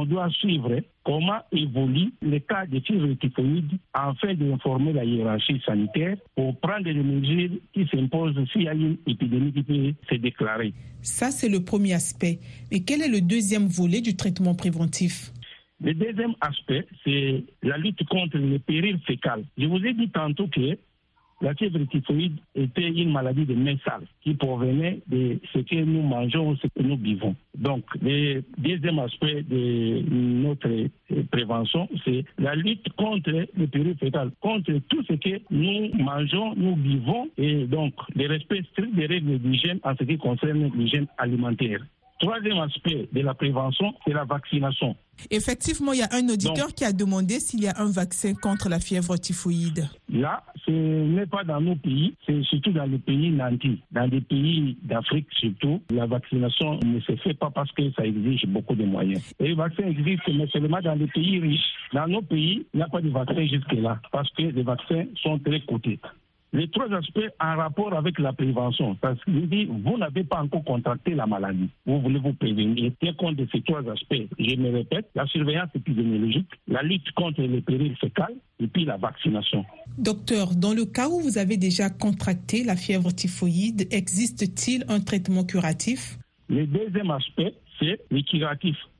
On doit suivre comment évolue le cas de fièvre typhoïde afin d'informer la hiérarchie sanitaire pour prendre les mesures qui s'imposent s'il y a une épidémie qui peut se déclarer. Ça, c'est le premier aspect. Mais quel est le deuxième volet du traitement préventif? Le deuxième aspect, c'est la lutte contre le péril fécal. Je vous ai dit tantôt que la fièvre typhoïde était une maladie de main sale qui provenait de ce que nous mangeons, ce que nous vivons. Donc, le deuxième aspect de notre prévention, c'est la lutte contre le péril fécal, contre tout ce que nous mangeons, nous vivons, et donc le respect strict des règles d'hygiène en ce qui concerne l'hygiène alimentaire. Troisième aspect de la prévention, c'est la vaccination. Effectivement, il y a un auditeur qui a demandé s'il y a un vaccin contre la fièvre typhoïde. Là, ce n'est pas dans nos pays, c'est surtout dans les pays nantis. Dans des pays d'Afrique surtout, la vaccination ne se fait pas parce que ça exige beaucoup de moyens. Et le vaccin existe, mais seulement dans les pays riches. Dans nos pays, il n'y a pas de vaccin jusque-là parce que les vaccins sont très coûteux les trois aspects en rapport avec la prévention. Parce qu'il dit, vous n'avez pas encore contracté la maladie. Vous voulez vous prévenir. Tiens compte de ces trois aspects. Je me répète, la surveillance épidémiologique, la lutte contre les périls fécales et puis la vaccination. Docteur, dans le cas où vous avez déjà contracté la fièvre typhoïde, existe-t-il un traitement curatif? Le deuxième aspect, c'est.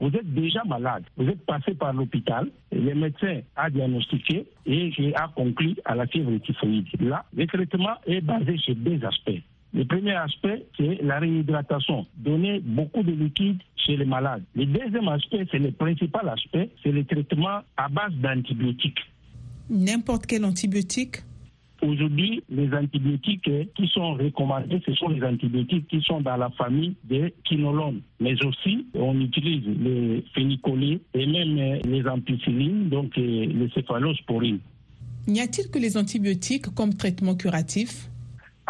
Vous êtes déjà malade, vous êtes passé par l'hôpital, le médecin a diagnostiqué et a conclu à la fièvre typhoïde. Là, le traitement est basé sur deux aspects. Le premier aspect, c'est la réhydratation. Donner beaucoup de liquide chez les malades. Le deuxième aspect, c'est le principal aspect, c'est le traitement à base d'antibiotiques. N'importe quel antibiotique Aujourd'hui, les antibiotiques qui sont recommandés, ce sont les antibiotiques qui sont dans la famille des quinolones. Mais aussi, on utilise les phénicolés et même les ampicillines, donc les céphalosporines. N'y a-t-il que les antibiotiques comme traitement curatif?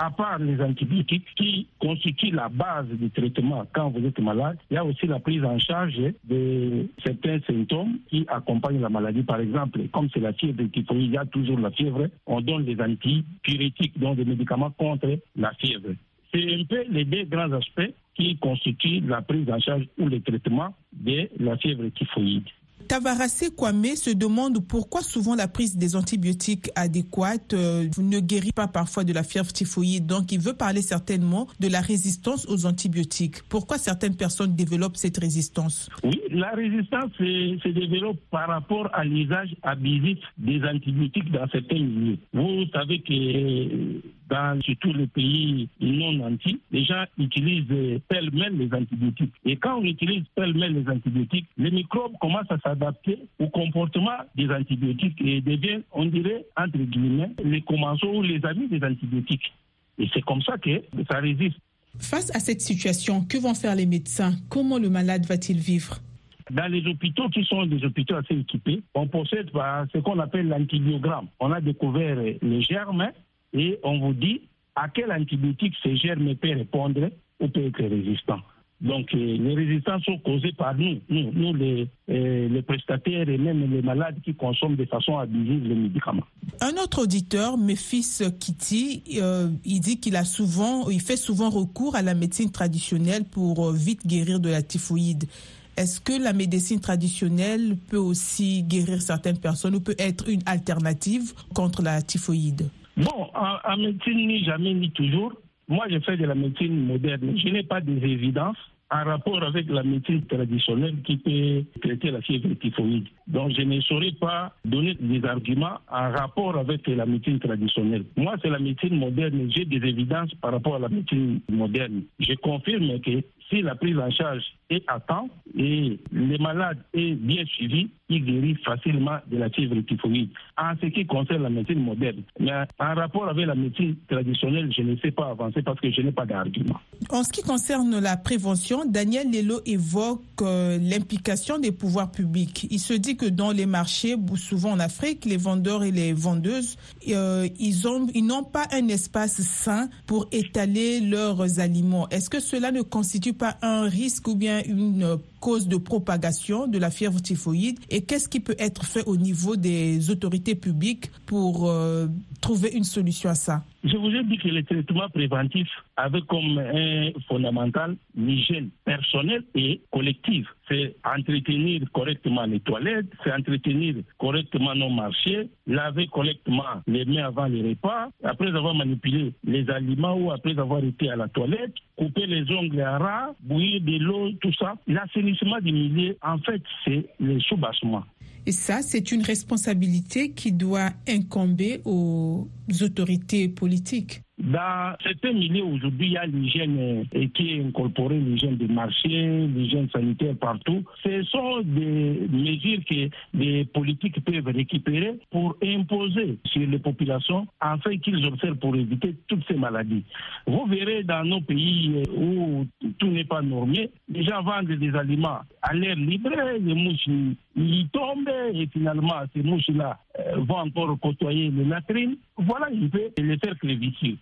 À part les antibiotiques qui constituent la base du traitement quand vous êtes malade, il y a aussi la prise en charge de certains symptômes qui accompagnent la maladie. Par exemple, comme c'est la fièvre typhoïde, il y a toujours la fièvre, on donne des antipyrétiques, donc des médicaments contre la fièvre. C'est un peu les deux grands aspects qui constituent la prise en charge ou le traitement de la fièvre typhoïde. Tavaracé Kwame se demande pourquoi souvent la prise des antibiotiques adéquates euh, ne guérit pas parfois de la fièvre typhoïde. Donc, il veut parler certainement de la résistance aux antibiotiques. Pourquoi certaines personnes développent cette résistance? Oui, la résistance se, développe par rapport à l'usage abusif des antibiotiques dans certains milieux. Vous savez que dans surtout les pays non nantis, les gens utilisent pêle-mêle les antibiotiques. Et quand on utilise pêle-mêle les antibiotiques, les microbes commencent à s'adapter au comportement des antibiotiques et deviennent, on dirait, entre guillemets, les commensaux ou les amis des antibiotiques. Et c'est comme ça que ça résiste. Face à cette situation, que vont faire les médecins? Comment le malade va-t-il vivre? Dans les hôpitaux qui sont des hôpitaux assez équipés, on possède ce qu'on appelle l'antibiogramme. On a découvert les germes et on vous dit à quel antibiotique ces germes peuvent répondre ou peut être résistant. Donc, euh, les résistances sont causées par nous, nous, euh, les, prestataires et même les malades qui consomment de façon abusive les médicaments. Un autre auditeur, Méphis Kitty, euh, il dit qu'il a souvent, il fait souvent recours à la médecine traditionnelle pour vite guérir de la typhoïde. Est-ce que la médecine traditionnelle peut aussi guérir certaines personnes ou peut être une alternative contre la typhoïde? Bon, en, médecine, ni jamais, ni toujours. Moi, je fais de la médecine moderne. Je n'ai pas des évidences en rapport avec la médecine traditionnelle qui peut traiter la fièvre typhoïde. Donc, je ne saurais pas donner des arguments en rapport avec la médecine traditionnelle. Moi, c'est la médecine moderne. J'ai des évidences par rapport à la médecine moderne. Je confirme que si la prise en charge est à temps et les malades est bien suivi, il guérit facilement de la fièvre typhoïde. En ce qui concerne la médecine moderne, mais en rapport avec la médecine traditionnelle, je ne sais pas avancer parce que je n'ai pas d'argument. En ce qui concerne la prévention, Daniel Lelo évoque euh, l'implication des pouvoirs publics. Il se dit que dans les marchés, souvent en Afrique, les vendeurs et les vendeuses, euh, ils ont, ils n'ont pas un espace sain pour étaler leurs aliments. Est-ce que cela ne constitue pas un risque ou bien une cause de propagation de la fièvre typhoïde et qu'est-ce qui peut être fait au niveau des autorités publiques pour euh, trouver une solution à ça? Je vous ai dit que le traitement préventif avait comme un fondamental l'hygiène personnelle et collective. C'est entretenir correctement les toilettes, c'est entretenir correctement nos marchés, laver correctement les mains avant les repas, après avoir manipulé les aliments ou après avoir été à la toilette, couper les ongles à ras, bouillir de l'eau, tout ça. L'assainissement des milieux, en fait, c'est le soubassement. Et ça, c'est une responsabilité qui doit incomber aux autorités politiques. Dans certains milieux aujourd'hui, il y a l'hygiène euh, qui est incorporée, l'hygiène des marchés, l'hygiène sanitaire partout. Ce sont des mesures que les politiques peuvent récupérer pour imposer sur les populations afin qu'ils observent pour éviter toutes ces maladies. Vous verrez dans nos pays euh, où tout n'est pas normé, les gens vendent des aliments à l'air libre, les mouches y tombent et finalement ces mouches-là euh, vont encore côtoyer les latrines. Voilà un peu les cercles vicieux.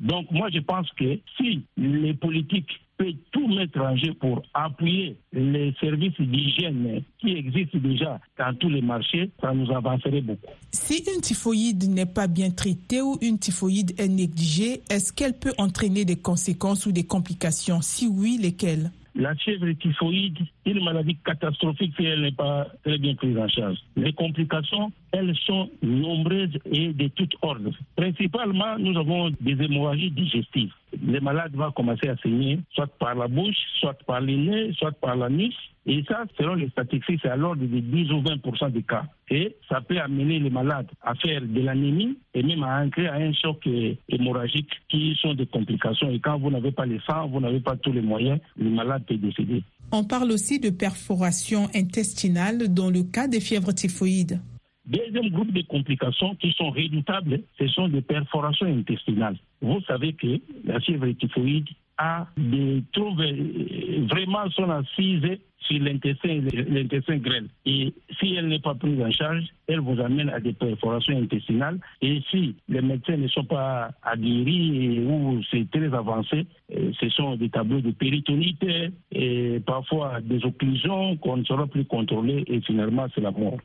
Donc moi je pense que si les politiques peuvent tout mettre en jeu pour appuyer les services d'hygiène qui existent déjà dans tous les marchés, ça nous avancerait beaucoup. Si une typhoïde n'est pas bien traitée ou une typhoïde est négligée, est-ce qu'elle peut entraîner des conséquences ou des complications? Si oui, lesquelles? La fièvre typhoïde, une maladie catastrophique si elle n'est pas très bien prise en charge. Les complications, elles sont nombreuses et de toutes ordres. Principalement, nous avons des hémorragies digestives. Les malades vont commencer à saigner, soit par la bouche, soit par les nez, soit par la nuque. Et ça, selon les statistiques, c'est à l'ordre de 10 ou 20 des cas. Et ça peut amener les malades à faire de l'anémie et même à entrer à un choc hémorragique qui sont des complications. Et quand vous n'avez pas le sang, vous n'avez pas tous les moyens, le malade peut décéder. On parle aussi de perforation intestinale dans le cas des fièvres typhoïdes. Deuxième groupe de complications qui sont redoutables, ce sont des perforations intestinales. Vous savez que la fièvre typhoïde a des euh, vraiment son assise sur l'intestin, l'intestin grêle. Et si elle n'est pas prise en charge, elle vous amène à des perforations intestinales. Et si les médecins ne sont pas aguerris ou c'est très avancé, euh, ce sont des tableaux de péritonite et parfois des occlusions qu'on ne saura plus contrôler et finalement c'est la mort.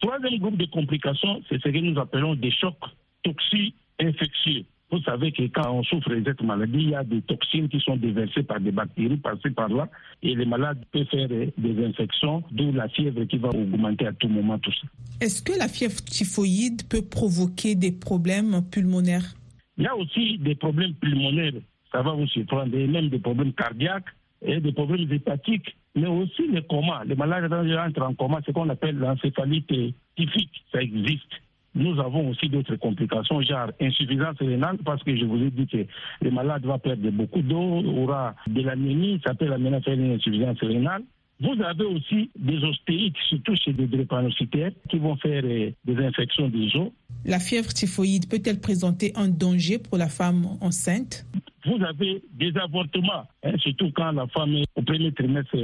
Troisième groupe de complications, c'est ce que nous appelons des chocs toxiques infectieux. Vous savez que quand on souffre de cette maladie, il y a des toxines qui sont déversées par des bactéries par-ci par-là et les malades peuvent faire des infections, d'où la fièvre qui va augmenter à tout moment tout ça. Est-ce que la fièvre typhoïde peut provoquer des problèmes pulmonaires? Il y a aussi des problèmes pulmonaires, ça va vous surprendre, et même des problèmes cardiaques et des problèmes hépatiques mais aussi les comas. Les malades entrent en coma, ce qu'on appelle l'encéphalite typique, ça existe. Nous avons aussi d'autres complications, genre insuffisance rénale, parce que je vous ai dit que le malade va perdre beaucoup d'eau, aura de l'anémie, ça peut amener à faire une insuffisance rénale. Vous avez aussi des ostéites, surtout chez des drépanocytaires, qui vont faire euh, des infections des os. La fièvre typhoïde peut-elle présenter un danger pour la femme enceinte? Vous avez des avortements, hein, surtout quand la femme est premier trimestre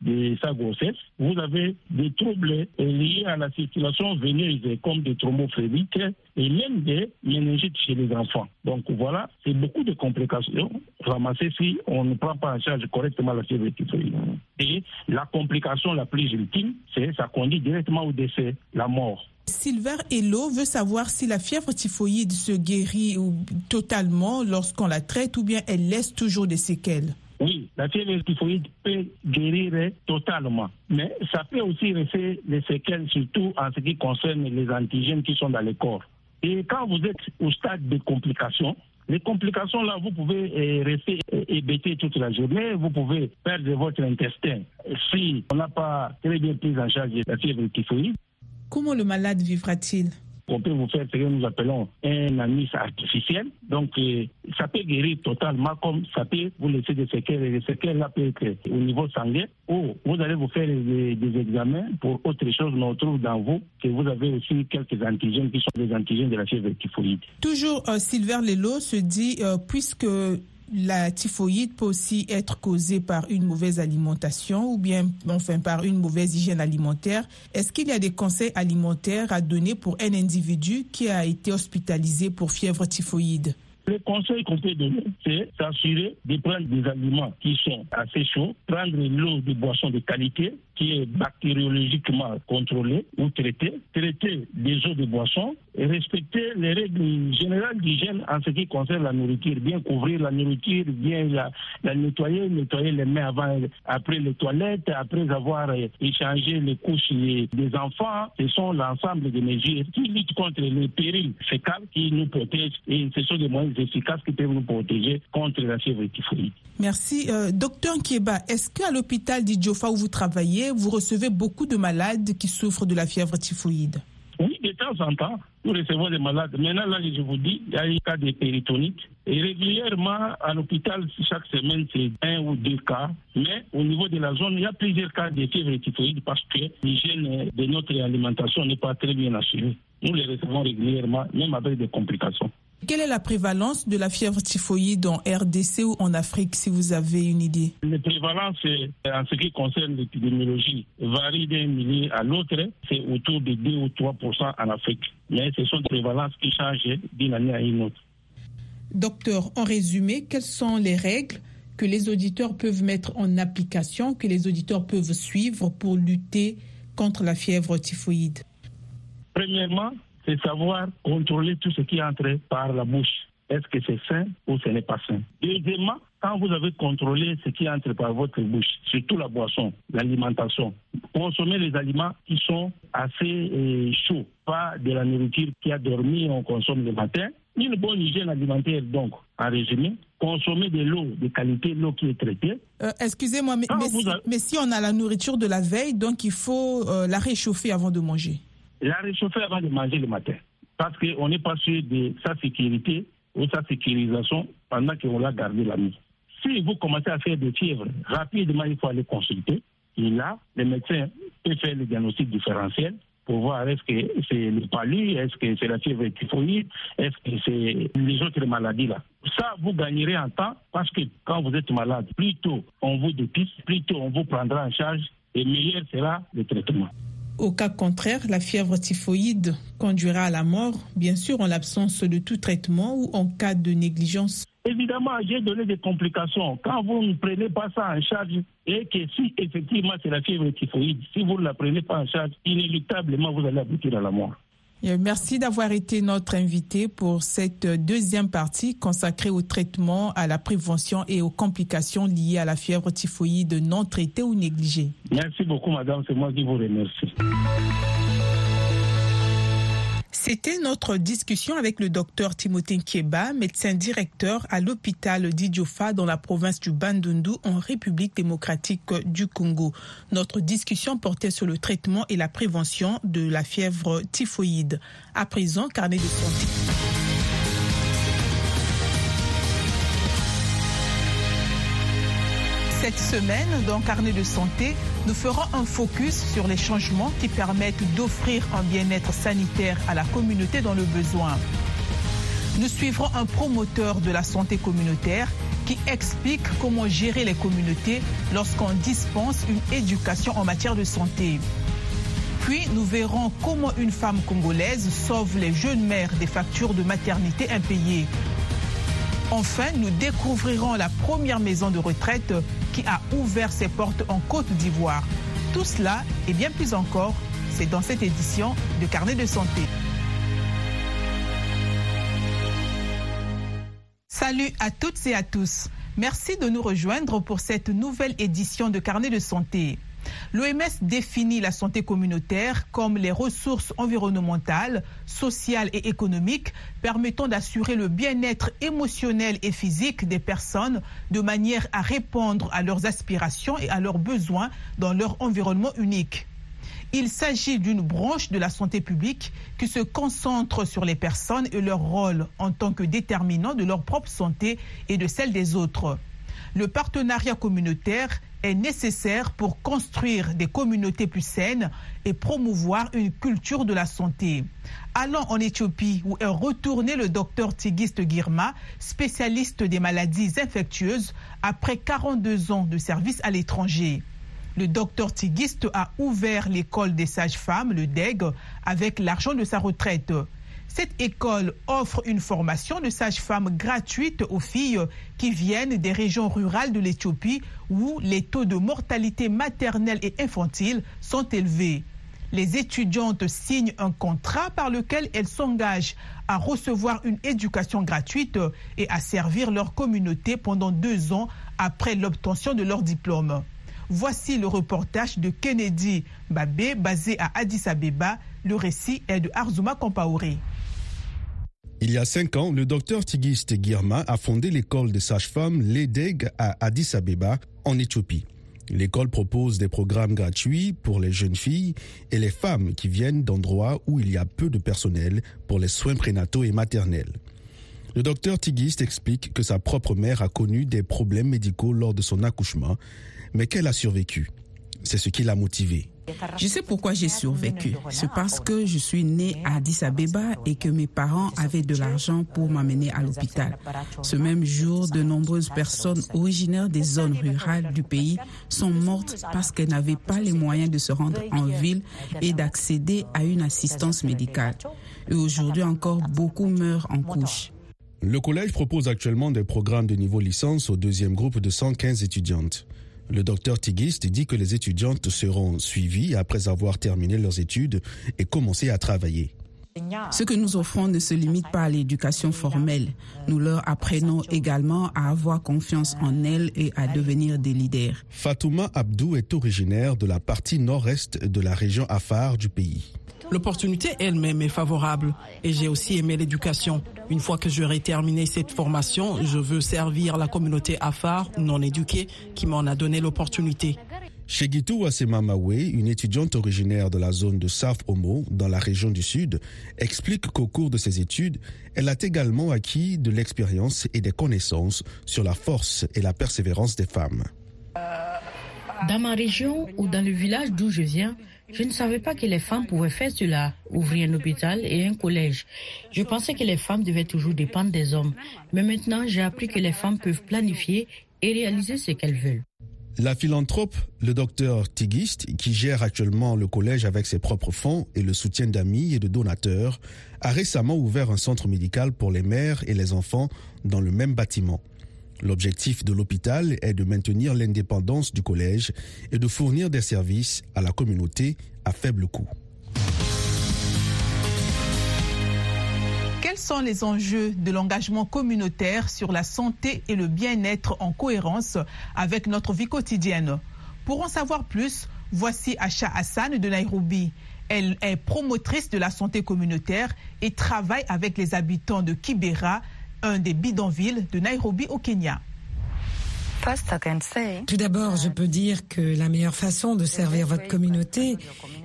de sa grossesse. Vous avez des troubles liés à la circulation veineuse, comme des thrombophlébite et même des méningites chez les enfants. Donc voilà, c'est beaucoup de complications ramassées si on ne prend pas en charge correctement la typhoïde. Et la complication la plus ultime, c'est ça conduit directement au décès, la mort. Sylvain Hello veut savoir si la fièvre typhoïde se guérit totalement lorsqu'on la traite ou bien elle laisse toujours des séquelles. Oui, la fièvre typhoïde peut guérir totalement, mais ça peut aussi rester des séquelles, surtout en ce qui concerne les antigènes qui sont dans le corps. Et quand vous êtes au stade de complications, les complications là, vous pouvez euh, rester euh, hébété toute la journée, vous pouvez perdre votre intestin si on n'a pas très bien pris en charge la fièvre typhoïde. Comment le malade vivra-t-il? On peut vous faire ce que nous appelons un anis artificiel. Donc, euh, ça peut guérir totalement comme ça peut vous laisser des séquelles. Et les séquelles là peuvent être au niveau sanguin ou vous allez vous faire des, examens pour autre chose, on trouve dans vous que vous avez aussi quelques antigènes qui sont des antigènes de la fièvre typhoïde. Toujours, euh, Sylvain Lelo se dit, euh, puisque la typhoïde peut aussi être causée par une mauvaise alimentation ou bien enfin par une mauvaise hygiène alimentaire. Est-ce qu'il y a des conseils alimentaires à donner pour un individu qui a été hospitalisé pour fièvre typhoïde? Le conseil qu'on peut donner, c'est s'assurer de prendre des aliments qui sont assez chauds, prendre l'eau de boisson de qualité qui est bactériologiquement contrôlée ou traitée, traiter des eaux de boisson respecter les règles générales d'hygiène en ce qui concerne la nourriture. Bien couvrir la nourriture, bien la, nettoyer, nettoyer les mains avant, après les toilettes, après avoir échangé les couches des enfants. Ce sont l'ensemble des mesures qui luttent contre les périls fécales, qui nous protègent et ce sont des moyens efficaces qui peuvent nous protéger contre la fièvre typhoïde. Merci. Euh, docteur Kieba, est-ce qu'à l'hôpital d'Idjofa où vous travaillez, vous recevez beaucoup de malades qui souffrent de la fièvre typhoïde Oui, de temps en temps, nous recevons des malades. Maintenant, là, je vous dis, il y a un cas de péritonite. Et régulièrement, à l'hôpital, chaque semaine, c'est un ou deux cas. Mais au niveau de la zone, il y a plusieurs cas de fièvre typhoïde parce que l'hygiène de notre alimentation n'est pas très bien assurée. Nous les recevons régulièrement, même avec des complications. Quelle est la prévalence de la fièvre typhoïde en RDC ou en Afrique, si vous avez une idée? La prévalence, en ce qui concerne l'épidémiologie, varie d'un millier à l'autre. C'est autour de 2 ou 3 en Afrique. Mais ce sont des prévalences qui changent d'une année à une autre. Docteur, en résumé, quelles sont les règles que les auditeurs peuvent mettre en application, que les auditeurs peuvent suivre pour lutter contre la fièvre typhoïde? Premièrement, c'est savoir contrôler tout ce qui entre par la bouche. Est-ce que c'est sain ou ce n'est pas sain? Deuxièmement, quand vous avez contrôlé ce qui entre par votre bouche, surtout la boisson, l'alimentation, consommez les aliments qui sont assez euh, chauds, pas de la nourriture qui a dormi, on consomme le matin. Une bonne hygiène alimentaire, donc, en résumé, consommer de l'eau de qualité, l'eau qui est traitée. Euh, excusez-moi, mais, si, on a la nourriture de la veille, donc il faut euh, la réchauffer avant de manger la réchauffer avant de manger le matin. Parce qu'on n'est pas sûr de sa sécurité ou sa sécurisation pendant qu'on l'a gardé la nuit. Si vous commencez à faire des fièvres, rapidement, il faut aller consulter. Et là, le médecin peut faire le diagnostic différentiel pour voir est-ce que c'est le palu, est-ce que c'est la fièvre typhoïde, est-ce que c'est les autres maladies là. Ça, vous gagnerez en temps parce que quand vous êtes malade, plus tôt on vous dépiste, plus tôt on vous prendra en charge et meilleur sera le traitement. Au cas contraire, la fièvre typhoïde conduira à la mort, bien sûr en l'absence de tout traitement ou en cas de négligence. Évidemment, j'ai donné des complications. Quand vous ne prenez pas ça en charge, et que si effectivement c'est la fièvre typhoïde, si vous ne la prenez pas en charge, inéluctablement vous allez aboutir à la mort. Euh, merci d'avoir été notre invité pour cette deuxième partie consacrée au traitement, à la prévention et aux complications liées à la fièvre typhoïde non traitée ou négligée. Merci beaucoup, madame. C'est moi qui vous remercie. C'était notre discussion avec le docteur Timothée Kieba, médecin directeur à l'hôpital d'Idjofa dans la province du Bandundu en République démocratique du Congo. Notre discussion portait sur le traitement et la prévention de la fièvre typhoïde. À présent, carnet de santé. Cette semaine, dans Carnet de santé, nous ferons un focus sur les changements qui permettent d'offrir un bien-être sanitaire à la communauté dans le besoin. Nous suivrons un promoteur de la santé communautaire qui explique comment gérer les communautés lorsqu'on dispense une éducation en matière de santé. Puis nous verrons comment une femme congolaise sauve les jeunes mères des factures de maternité impayées. Enfin, nous découvrirons la première maison de retraite qui a ouvert ses portes en Côte d'Ivoire. Tout cela et bien plus encore, c'est dans cette édition de Carnet de santé. Salut à toutes et à tous. Merci de nous rejoindre pour cette nouvelle édition de Carnet de santé. L'OMS définit la santé communautaire comme les ressources environnementales, sociales et économiques permettant d'assurer le bien-être émotionnel et physique des personnes de manière à répondre à leurs aspirations et à leurs besoins dans leur environnement unique. Il s'agit d'une branche de la santé publique qui se concentre sur les personnes et leur rôle en tant que déterminant de leur propre santé et de celle des autres. Le partenariat communautaire est nécessaire pour construire des communautés plus saines et promouvoir une culture de la santé. Allons en Éthiopie où est retourné le docteur Tigiste Girma, spécialiste des maladies infectieuses, après 42 ans de service à l'étranger. Le docteur Tigiste a ouvert l'école des sages-femmes, le DEG, avec l'argent de sa retraite. Cette école offre une formation de sage-femme gratuite aux filles qui viennent des régions rurales de l'Éthiopie où les taux de mortalité maternelle et infantile sont élevés. Les étudiantes signent un contrat par lequel elles s'engagent à recevoir une éducation gratuite et à servir leur communauté pendant deux ans après l'obtention de leur diplôme. Voici le reportage de Kennedy Babé basé à Addis Abeba. Le récit est de Arzuma Kompaoré. Il y a cinq ans, le docteur Tigiste Girma a fondé l'école des sages-femmes LEDEG à Addis Abeba, en Éthiopie. L'école propose des programmes gratuits pour les jeunes filles et les femmes qui viennent d'endroits où il y a peu de personnel pour les soins prénataux et maternels. Le docteur Tigiste explique que sa propre mère a connu des problèmes médicaux lors de son accouchement, mais qu'elle a survécu. C'est ce qui l'a motivé. Je sais pourquoi j'ai survécu. C'est parce que je suis née à Addis Abeba et que mes parents avaient de l'argent pour m'amener à l'hôpital. Ce même jour, de nombreuses personnes originaires des zones rurales du pays sont mortes parce qu'elles n'avaient pas les moyens de se rendre en ville et d'accéder à une assistance médicale. Et aujourd'hui encore, beaucoup meurent en couche. Le collège propose actuellement des programmes de niveau licence au deuxième groupe de 115 étudiantes. Le docteur Tigist dit que les étudiantes seront suivies après avoir terminé leurs études et commencé à travailler. Ce que nous offrons ne se limite pas à l'éducation formelle. Nous leur apprenons également à avoir confiance en elles et à devenir des leaders. Fatouma Abdou est originaire de la partie nord-est de la région Afar du pays. L'opportunité elle-même est favorable et j'ai aussi aimé l'éducation. Une fois que j'aurai terminé cette formation, je veux servir la communauté Afar non éduquée qui m'en a donné l'opportunité. Shegitu Asemamawe, une étudiante originaire de la zone de South Omo, dans la région du Sud, explique qu'au cours de ses études, elle a également acquis de l'expérience et des connaissances sur la force et la persévérance des femmes. Dans ma région ou dans le village d'où je viens, je ne savais pas que les femmes pouvaient faire cela, ouvrir un hôpital et un collège. Je pensais que les femmes devaient toujours dépendre des hommes. Mais maintenant, j'ai appris que les femmes peuvent planifier et réaliser ce qu'elles veulent. La philanthrope, le docteur Tigist, qui gère actuellement le collège avec ses propres fonds et le soutien d'amis et de donateurs, a récemment ouvert un centre médical pour les mères et les enfants dans le même bâtiment. L'objectif de l'hôpital est de maintenir l'indépendance du collège et de fournir des services à la communauté à faible coût. Quels sont les enjeux de l'engagement communautaire sur la santé et le bien-être en cohérence avec notre vie quotidienne? Pour en savoir plus, voici Asha Hassan de Nairobi. Elle est promotrice de la santé communautaire et travaille avec les habitants de Kibera, un des bidonvilles de Nairobi au Kenya. Tout d'abord, je peux dire que la meilleure façon de servir votre communauté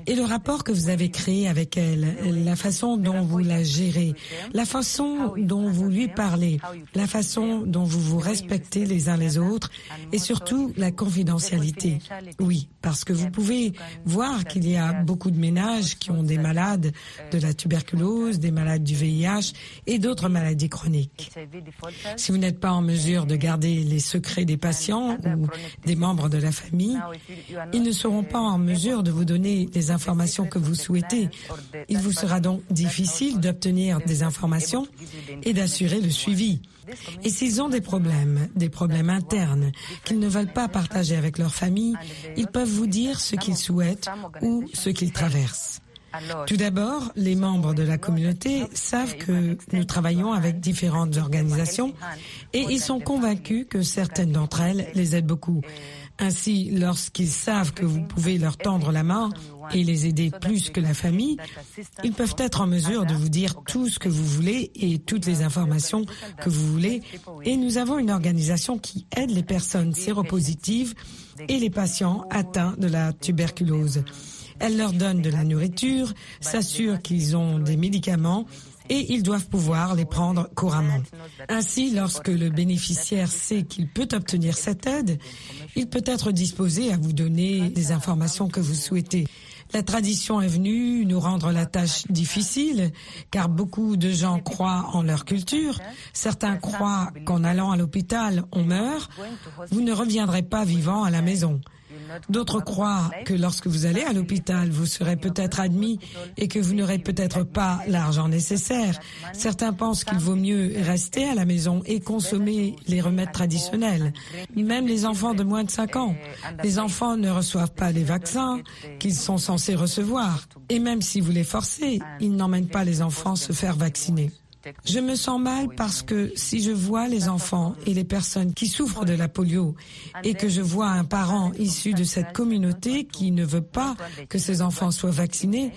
est le rapport que vous avez créé avec elle, la façon dont vous la gérez, la façon dont vous lui parlez, la façon dont vous vous respectez les uns les autres et surtout la confidentialité. Oui, parce que vous pouvez voir qu'il y a beaucoup de ménages qui ont des malades de la tuberculose, des malades du VIH et d'autres maladies chroniques. Si vous n'êtes pas en mesure de garder les secrets des patients ou des membres de la famille, ils ne seront pas en mesure de vous donner les informations que vous souhaitez. Il vous sera donc difficile d'obtenir des informations et d'assurer le suivi. Et s'ils ont des problèmes, des problèmes internes, qu'ils ne veulent pas partager avec leur famille, ils peuvent vous dire ce qu'ils souhaitent ou ce qu'ils traversent. Tout d'abord, les membres de la communauté savent que nous travaillons avec différentes organisations et ils sont convaincus que certaines d'entre elles les aident beaucoup. Ainsi, lorsqu'ils savent que vous pouvez leur tendre la main et les aider plus que la famille, ils peuvent être en mesure de vous dire tout ce que vous voulez et toutes les informations que vous voulez. Et nous avons une organisation qui aide les personnes séropositives et les patients atteints de la tuberculose. Elle leur donne de la nourriture, s'assure qu'ils ont des médicaments et ils doivent pouvoir les prendre couramment. Ainsi, lorsque le bénéficiaire sait qu'il peut obtenir cette aide, il peut être disposé à vous donner des informations que vous souhaitez. La tradition est venue nous rendre la tâche difficile, car beaucoup de gens croient en leur culture. Certains croient qu'en allant à l'hôpital, on meurt. Vous ne reviendrez pas vivant à la maison. D'autres croient que lorsque vous allez à l'hôpital, vous serez peut-être admis et que vous n'aurez peut-être pas l'argent nécessaire. Certains pensent qu'il vaut mieux rester à la maison et consommer les remèdes traditionnels. Même les enfants de moins de 5 ans. Les enfants ne reçoivent pas les vaccins qu'ils sont censés recevoir. Et même si vous les forcez, ils n'emmènent pas les enfants se faire vacciner. Je me sens mal parce que si je vois les enfants et les personnes qui souffrent de la polio et que je vois un parent issu de cette communauté qui ne veut pas que ses enfants soient vaccinés,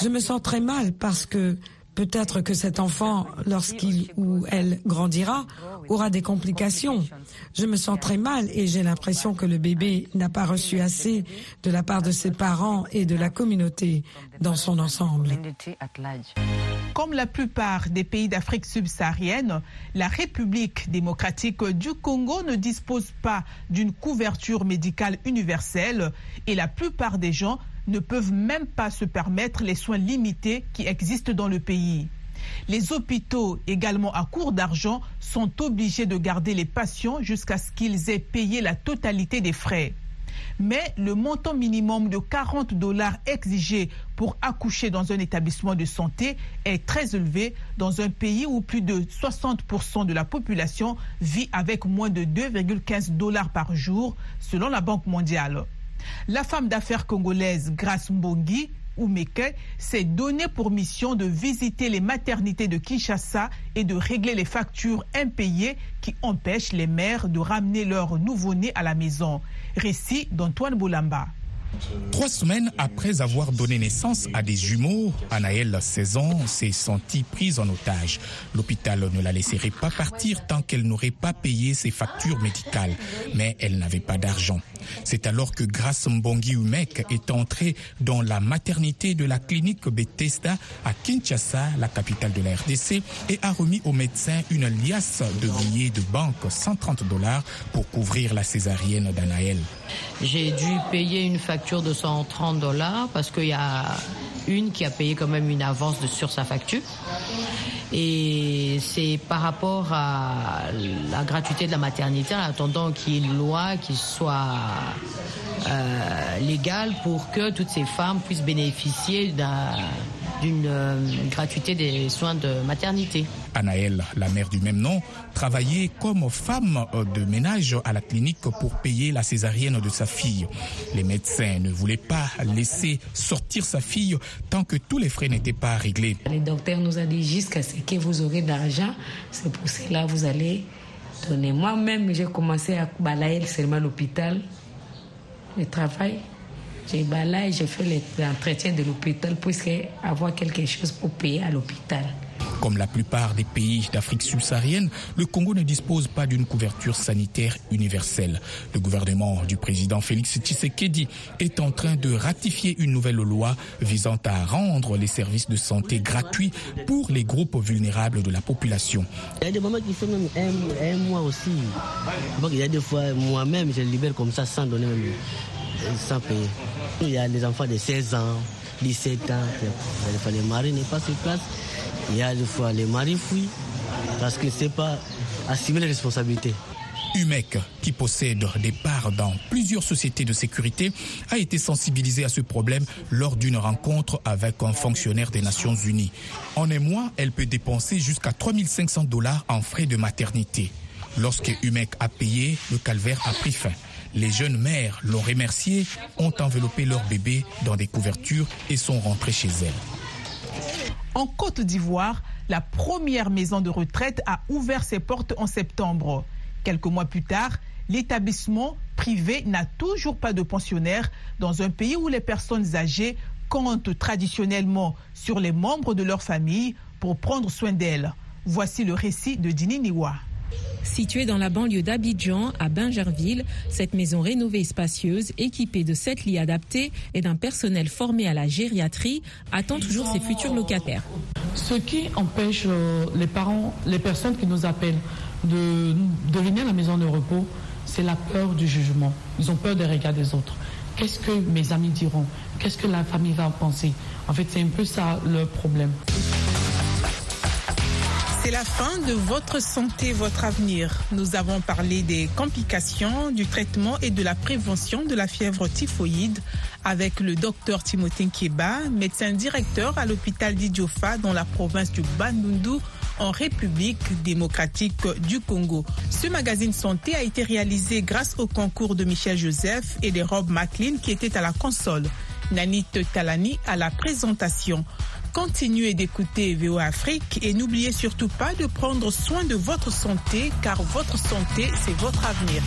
je me sens très mal parce que Peut-être que cet enfant, lorsqu'il ou elle grandira, aura des complications. Je me sens très mal et j'ai l'impression que le bébé n'a pas reçu assez de la part de ses parents et de la communauté dans son ensemble. Comme la plupart des pays d'Afrique subsaharienne, la République démocratique du Congo ne dispose pas d'une couverture médicale universelle et la plupart des gens ne peuvent même pas se permettre les soins limités qui existent dans le pays. Les hôpitaux, également à court d'argent, sont obligés de garder les patients jusqu'à ce qu'ils aient payé la totalité des frais. Mais le montant minimum de 40 dollars exigé pour accoucher dans un établissement de santé est très élevé dans un pays où plus de 60% de la population vit avec moins de 2,15 dollars par jour, selon la Banque mondiale. La femme d'affaires congolaise Grace Mbongi Oumeke s'est donnée pour mission de visiter les maternités de Kinshasa et de régler les factures impayées qui empêchent les mères de ramener leurs nouveau-nés à la maison. Récit d'Antoine Boulamba. Trois semaines après avoir donné naissance à des jumeaux, Anaël, 16 ans, s'est sentie prise en otage. L'hôpital ne la laisserait pas partir tant qu'elle n'aurait pas payé ses factures médicales. Mais elle n'avait pas d'argent. C'est alors que Grace Mbongi Umek est entrée dans la maternité de la clinique Bethesda à Kinshasa, la capitale de la RDC, et a remis au médecin une liasse de billets de banque 130 dollars pour couvrir la césarienne d'Anaël. J'ai dû payer une facture de 130 dollars parce qu'il y a une qui a payé quand même une avance sur sa facture. Et c'est par rapport à la gratuité de la maternité en attendant qu'il y ait une loi qui soit euh, légale pour que toutes ces femmes puissent bénéficier d'une euh, gratuité des soins de maternité. Anaël, la mère du même nom, travaillait comme femme de ménage à la clinique pour payer la césarienne de sa fille. Les médecins ne voulaient pas laisser sortir sa fille tant que tous les frais n'étaient pas réglés. Le docteur nous a dit jusqu'à ce que vous aurez d'argent, c'est pour cela que vous allez donner. Moi-même, j'ai commencé à balayer seulement l'hôpital, le travail. J'ai balayé, j'ai fait l'entretien de l'hôpital pour avoir quelque chose pour payer à l'hôpital. Comme la plupart des pays d'Afrique subsaharienne, le Congo ne dispose pas d'une couverture sanitaire universelle. Le gouvernement du président Félix Tshisekedi est en train de ratifier une nouvelle loi visant à rendre les services de santé gratuits pour les groupes vulnérables de la population. Il y a des moments qui font même un, mois aussi. Il y a des fois, moi-même, je libère comme ça sans donner même, Il y a des enfants de 16 ans, 17 ans, les maris n'est pas sur place. Il y a des fois les maris fuient parce que c'est pas assumer les responsabilités. UMEC, qui possède des parts dans plusieurs sociétés de sécurité, a été sensibilisée à ce problème lors d'une rencontre avec un fonctionnaire des Nations Unies. En un mois, elle peut dépenser jusqu'à 3500 dollars en frais de maternité. Lorsque UMEC a payé, le calvaire a pris fin. Les jeunes mères l'ont remercié, ont enveloppé leur bébé dans des couvertures et sont rentrées chez elles. En Côte d'Ivoire, la première maison de retraite a ouvert ses portes en septembre. Quelques mois plus tard, l'établissement privé n'a toujours pas de pensionnaires dans un pays où les personnes âgées comptent traditionnellement sur les membres de leur famille pour prendre soin d'elles. Voici le récit de Dini Niwa. Située dans la banlieue d'Abidjan, à Bingerville, cette maison rénovée et spacieuse, équipée de sept lits adaptés et d'un personnel formé à la gériatrie, attend toujours ses futurs locataires. Ce qui empêche euh, les parents, les personnes qui nous appellent de, de venir à la maison de repos, c'est la peur du jugement. Ils ont peur des regards des autres. Qu'est-ce que mes amis diront? Qu'est-ce que la famille va penser? En fait, c'est un peu ça le problème. C'est la fin de votre santé, votre avenir. Nous avons parlé des complications, du traitement et de la prévention de la fièvre typhoïde avec le docteur Timothée Kieba, médecin directeur à l'hôpital d'Idjofa dans la province du Bandundu en République démocratique du Congo. Ce magazine santé a été réalisé grâce au concours de Michel Joseph et de Rob McLean qui étaient à la console. Nanit Talani à la présentation. Continuez d'écouter VO Afrique et n'oubliez surtout pas de prendre soin de votre santé car votre santé, c'est votre avenir.